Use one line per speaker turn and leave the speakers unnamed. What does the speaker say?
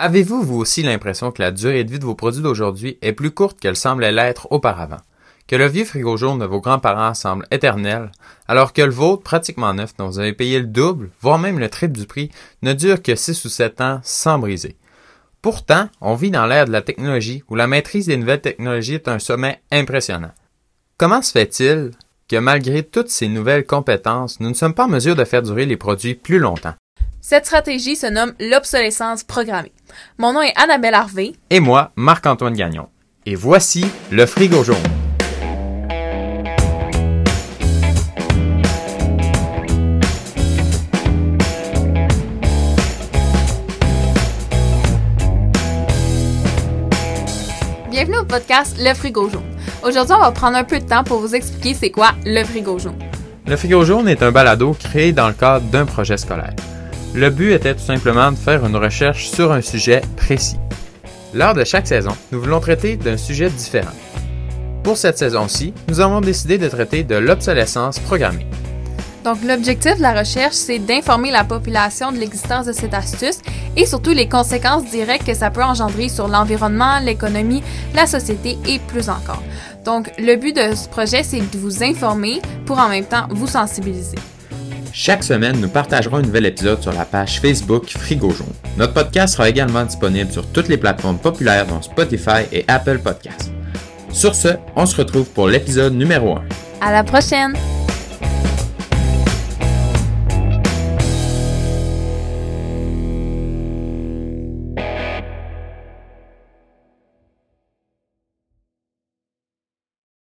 Avez-vous vous aussi l'impression que la durée de vie de vos produits d'aujourd'hui est plus courte qu'elle semblait l'être auparavant? Que le vieux frigo jaune de vos grands-parents semble éternel, alors que le vôtre, pratiquement neuf, dont vous avez payé le double, voire même le triple du prix, ne dure que 6 ou 7 ans sans briser? Pourtant, on vit dans l'ère de la technologie où la maîtrise des nouvelles technologies est un sommet impressionnant. Comment se fait-il que malgré toutes ces nouvelles compétences, nous ne sommes pas en mesure de faire durer les produits plus longtemps?
Cette stratégie se nomme l'obsolescence programmée. Mon nom est Annabelle Harvey.
Et moi, Marc-Antoine Gagnon. Et voici le frigo jaune.
Bienvenue au podcast Le Frigo Jaune. Aujourd'hui, on va prendre un peu de temps pour vous expliquer c'est quoi le frigo jaune.
Le frigo jaune est un balado créé dans le cadre d'un projet scolaire. Le but était tout simplement de faire une recherche sur un sujet précis. Lors de chaque saison, nous voulons traiter d'un sujet différent. Pour cette saison-ci, nous avons décidé de traiter de l'obsolescence programmée.
Donc, l'objectif de la recherche, c'est d'informer la population de l'existence de cette astuce et surtout les conséquences directes que ça peut engendrer sur l'environnement, l'économie, la société et plus encore. Donc, le but de ce projet, c'est de vous informer pour en même temps vous sensibiliser.
Chaque semaine, nous partagerons un nouvel épisode sur la page Facebook Frigo. Notre podcast sera également disponible sur toutes les plateformes populaires dont Spotify et Apple Podcasts. Sur ce, on se retrouve pour l'épisode numéro 1.
À la prochaine!